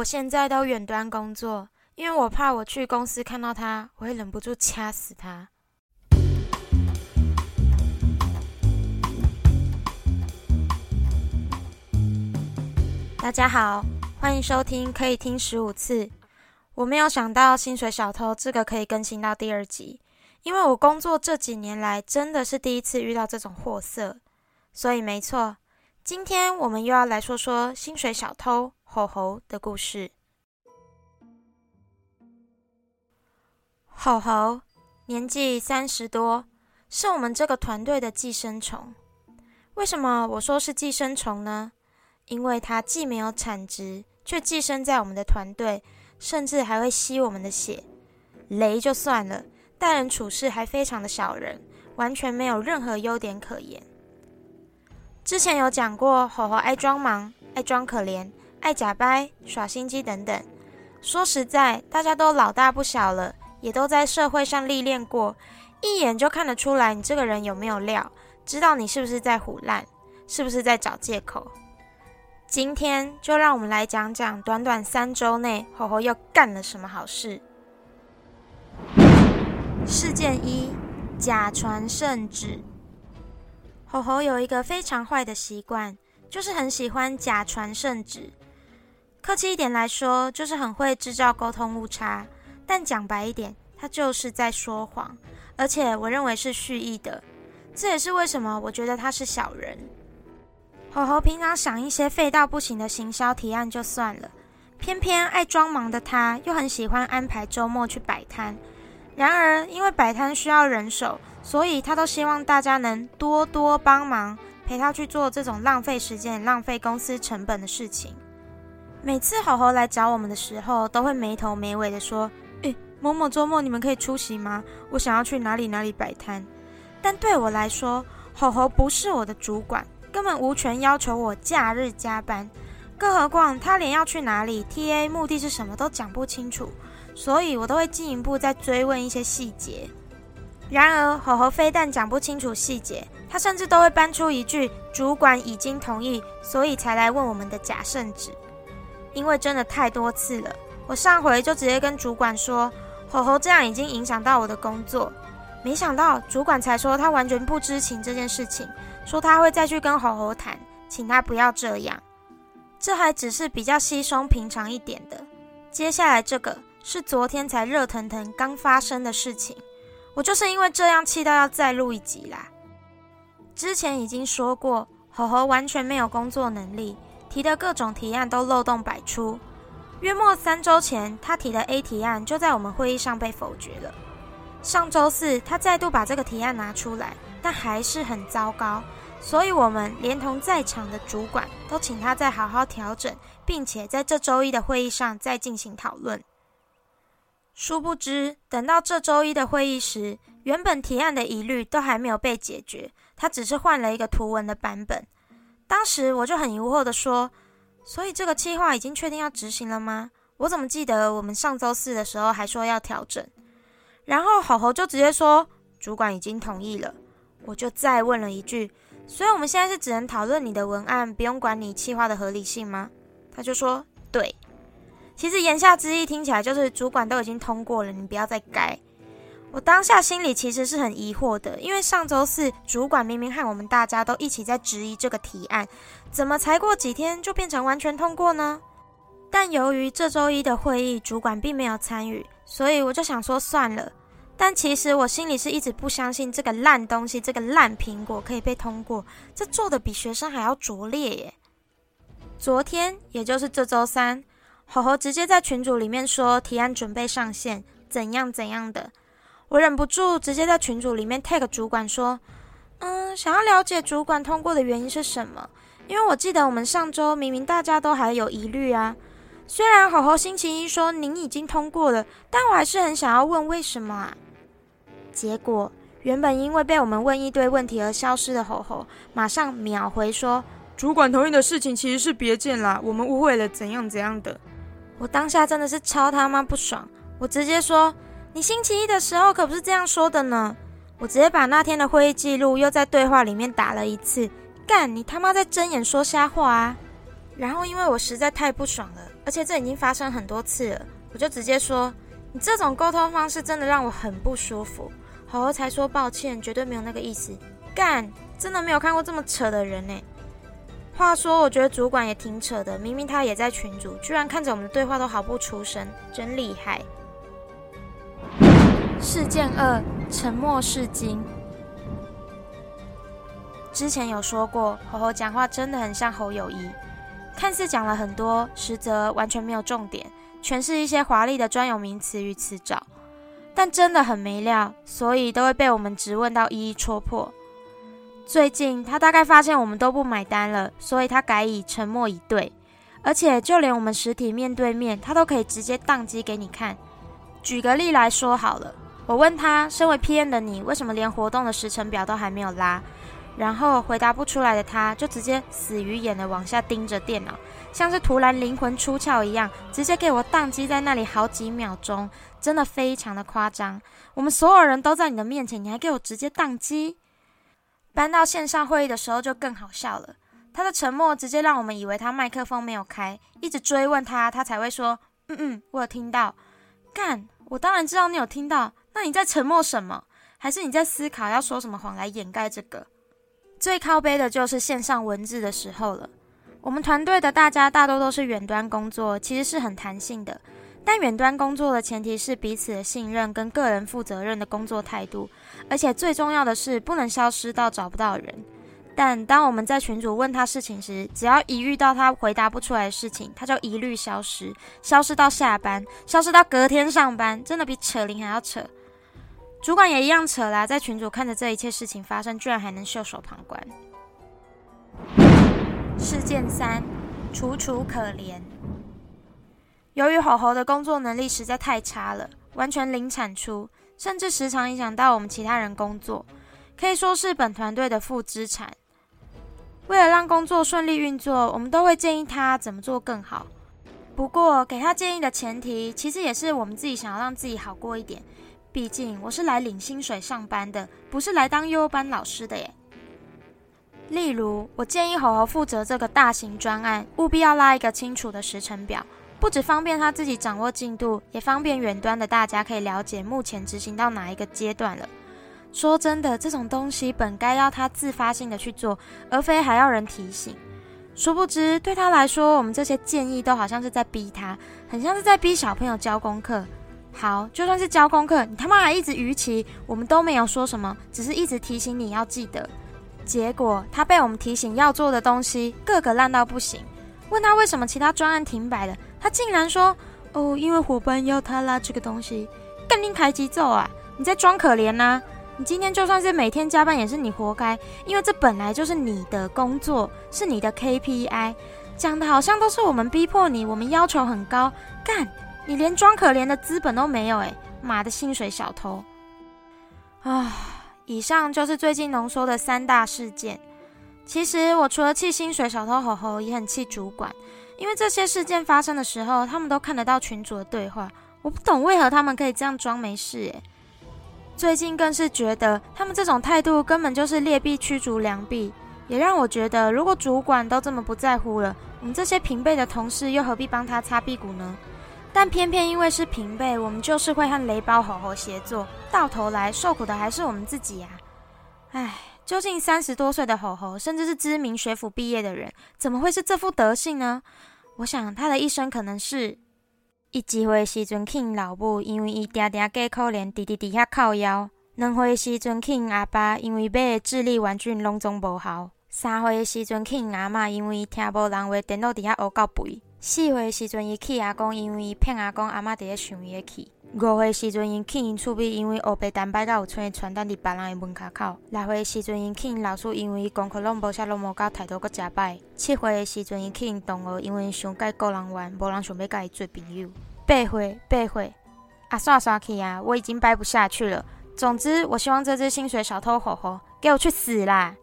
我现在都远端工作，因为我怕我去公司看到他，我会忍不住掐死他。大家好，欢迎收听可以听十五次。我没有想到薪水小偷这个可以更新到第二集，因为我工作这几年来真的是第一次遇到这种货色，所以没错。今天我们又要来说说薪水小偷吼猴的故事。吼猴年纪三十多，是我们这个团队的寄生虫。为什么我说是寄生虫呢？因为它既没有产值，却寄生在我们的团队，甚至还会吸我们的血。雷就算了，待人处事还非常的小人，完全没有任何优点可言。之前有讲过，吼吼爱装忙、爱装可怜、爱假掰、耍心机等等。说实在，大家都老大不小了，也都在社会上历练过，一眼就看得出来你这个人有没有料，知道你是不是在胡乱，是不是在找借口。今天就让我们来讲讲，短短三周内，吼吼又干了什么好事。事件一：假传圣旨。吼吼有一个非常坏的习惯，就是很喜欢假传圣旨。客气一点来说，就是很会制造沟通误差；但讲白一点，他就是在说谎，而且我认为是蓄意的。这也是为什么我觉得他是小人。吼吼平常想一些废到不行的行销提案就算了，偏偏爱装忙的他，又很喜欢安排周末去摆摊。然而，因为摆摊需要人手。所以他都希望大家能多多帮忙，陪他去做这种浪费时间、浪费公司成本的事情。每次吼吼来找我们的时候，都会没头没尾的说：“诶，某某周末你们可以出席吗？我想要去哪里哪里摆摊。”但对我来说，吼吼不是我的主管，根本无权要求我假日加班。更何况他连要去哪里、TA 目的是什么都讲不清楚，所以我都会进一步再追问一些细节。然而，吼吼非但讲不清楚细节，他甚至都会搬出一句“主管已经同意，所以才来问我们的假圣旨”。因为真的太多次了，我上回就直接跟主管说，吼吼这样已经影响到我的工作。没想到主管才说他完全不知情这件事情，说他会再去跟吼吼谈，请他不要这样。这还只是比较稀松平常一点的，接下来这个是昨天才热腾腾刚发生的事情。我就是因为这样气到要再录一集啦。之前已经说过，吼吼完全没有工作能力，提的各种提案都漏洞百出。约莫三周前，他提的 A 提案就在我们会议上被否决了。上周四，他再度把这个提案拿出来，但还是很糟糕，所以我们连同在场的主管都请他再好好调整，并且在这周一的会议上再进行讨论。殊不知，等到这周一的会议时，原本提案的疑虑都还没有被解决，他只是换了一个图文的版本。当时我就很疑惑的说：“所以这个计划已经确定要执行了吗？我怎么记得我们上周四的时候还说要调整？”然后吼吼就直接说：“主管已经同意了。”我就再问了一句：“所以我们现在是只能讨论你的文案，不用管你计划的合理性吗？”他就说：“对。”其实言下之意听起来就是主管都已经通过了，你不要再改。我当下心里其实是很疑惑的，因为上周四主管明明和我们大家都一起在质疑这个提案，怎么才过几天就变成完全通过呢？但由于这周一的会议主管并没有参与，所以我就想说算了。但其实我心里是一直不相信这个烂东西，这个烂苹果可以被通过，这做的比学生还要拙劣耶。昨天，也就是这周三。吼吼直接在群组里面说提案准备上线，怎样怎样的，我忍不住直接在群组里面 tag 主管说，嗯，想要了解主管通过的原因是什么？因为我记得我们上周明明大家都还有疑虑啊。虽然吼吼星期一说您已经通过了，但我还是很想要问为什么啊？结果原本因为被我们问一堆问题而消失的吼吼，马上秒回说，主管同意的事情其实是别见啦，我们误会了怎样怎样的。我当下真的是超他妈不爽，我直接说：“你星期一的时候可不是这样说的呢！”我直接把那天的会议记录又在对话里面打了一次，干你他妈在睁眼说瞎话啊！然后因为我实在太不爽了，而且这已经发生很多次了。我就直接说，你这种沟通方式真的让我很不舒服。猴猴才说抱歉，绝对没有那个意思。干，真的没有看过这么扯的人呢。话说，我觉得主管也挺扯的，明明他也在群组，居然看着我们的对话都毫不出声，真厉害。事件二：沉默是金。之前有说过，猴猴讲话真的很像侯友谊，看似讲了很多，实则完全没有重点，全是一些华丽的专有名词与词藻，但真的很没料，所以都会被我们直问到一一戳破。最近他大概发现我们都不买单了，所以他改以沉默以对，而且就连我们实体面对面，他都可以直接宕机给你看。举个例来说好了，我问他，身为 PM 的你，为什么连活动的时程表都还没有拉？然后回答不出来的他，就直接死鱼眼的往下盯着电脑，像是突然灵魂出窍一样，直接给我宕机在那里好几秒钟，真的非常的夸张。我们所有人都在你的面前，你还给我直接宕机。搬到线上会议的时候就更好笑了，他的沉默直接让我们以为他麦克风没有开，一直追问他，他才会说：“嗯嗯，我有听到。”干，我当然知道你有听到，那你在沉默什么？还是你在思考要说什么谎来掩盖这个？最靠背的就是线上文字的时候了。我们团队的大家大多都是远端工作，其实是很弹性的。但远端工作的前提是彼此的信任跟个人负责任的工作态度，而且最重要的是不能消失到找不到人。但当我们在群主问他事情时，只要一遇到他回答不出来的事情，他就一律消失，消失到下班，消失到隔天上班，真的比扯铃还要扯。主管也一样扯啦，在群主看着这一切事情发生，居然还能袖手旁观。事件三，楚楚可怜。由于吼吼的工作能力实在太差了，完全零产出，甚至时常影响到我们其他人工作，可以说是本团队的负资产。为了让工作顺利运作，我们都会建议他怎么做更好。不过，给他建议的前提，其实也是我们自己想要让自己好过一点。毕竟我是来领薪水上班的，不是来当幼班老师的耶。例如，我建议猴猴负责这个大型专案，务必要拉一个清楚的时程表，不只方便他自己掌握进度，也方便远端的大家可以了解目前执行到哪一个阶段了。说真的，这种东西本该要他自发性的去做，而非还要人提醒。殊不知，对他来说，我们这些建议都好像是在逼他，很像是在逼小朋友交功课。好，就算是交功课，你他妈还一直逾期，我们都没有说什么，只是一直提醒你要记得。结果他被我们提醒要做的东西，个个烂到不行。问他为什么其他专案停摆了，他竟然说：“哦，因为伙伴要他拉这个东西。”干定台急奏啊！你在装可怜呐？你今天就算是每天加班，也是你活该，因为这本来就是你的工作，是你的 KPI。讲的好像都是我们逼迫你，我们要求很高，干。你连装可怜的资本都没有哎！妈的，薪水小偷！啊，以上就是最近浓缩的三大事件。其实我除了气薪水小偷吼吼，也很气主管，因为这些事件发生的时候，他们都看得到群主的对话。我不懂为何他们可以这样装没事哎。最近更是觉得他们这种态度根本就是劣币驱逐良币，也让我觉得，如果主管都这么不在乎了，我们这些平辈的同事又何必帮他擦屁股呢？但偏偏因为是平辈，我们就是会和雷包吼吼协作，到头来受苦的还是我们自己呀！唉，究竟三十多岁的吼吼，甚至是知名学府毕业的人，怎么会是这副德性呢？我想他的一生可能是：一机会时阵请老母，因为伊定定过可怜，直直伫遐靠腰；两岁时阵请阿爸，因为买的智力玩具拢总无效；三岁时阵请阿妈，因为听无人话，电脑伫遐学到肥。四岁时阵，伊气阿公，因为伊骗阿公阿嬷伫咧想伊的气；五岁时阵，因气因厝边，因为黑白蛋白甲有穿传单伫别人的门口口；六岁时阵，因气因老师，因为伊功课拢无写，拢无教，态度阁诚歹；七岁诶时阵，因气因同学，因为想甲伊个人玩，无人想要甲伊做朋友；八岁，八岁，啊，刷刷去啊！我已经掰不下去了。总之，我希望这只薪水小偷吼吼，给我去死啦！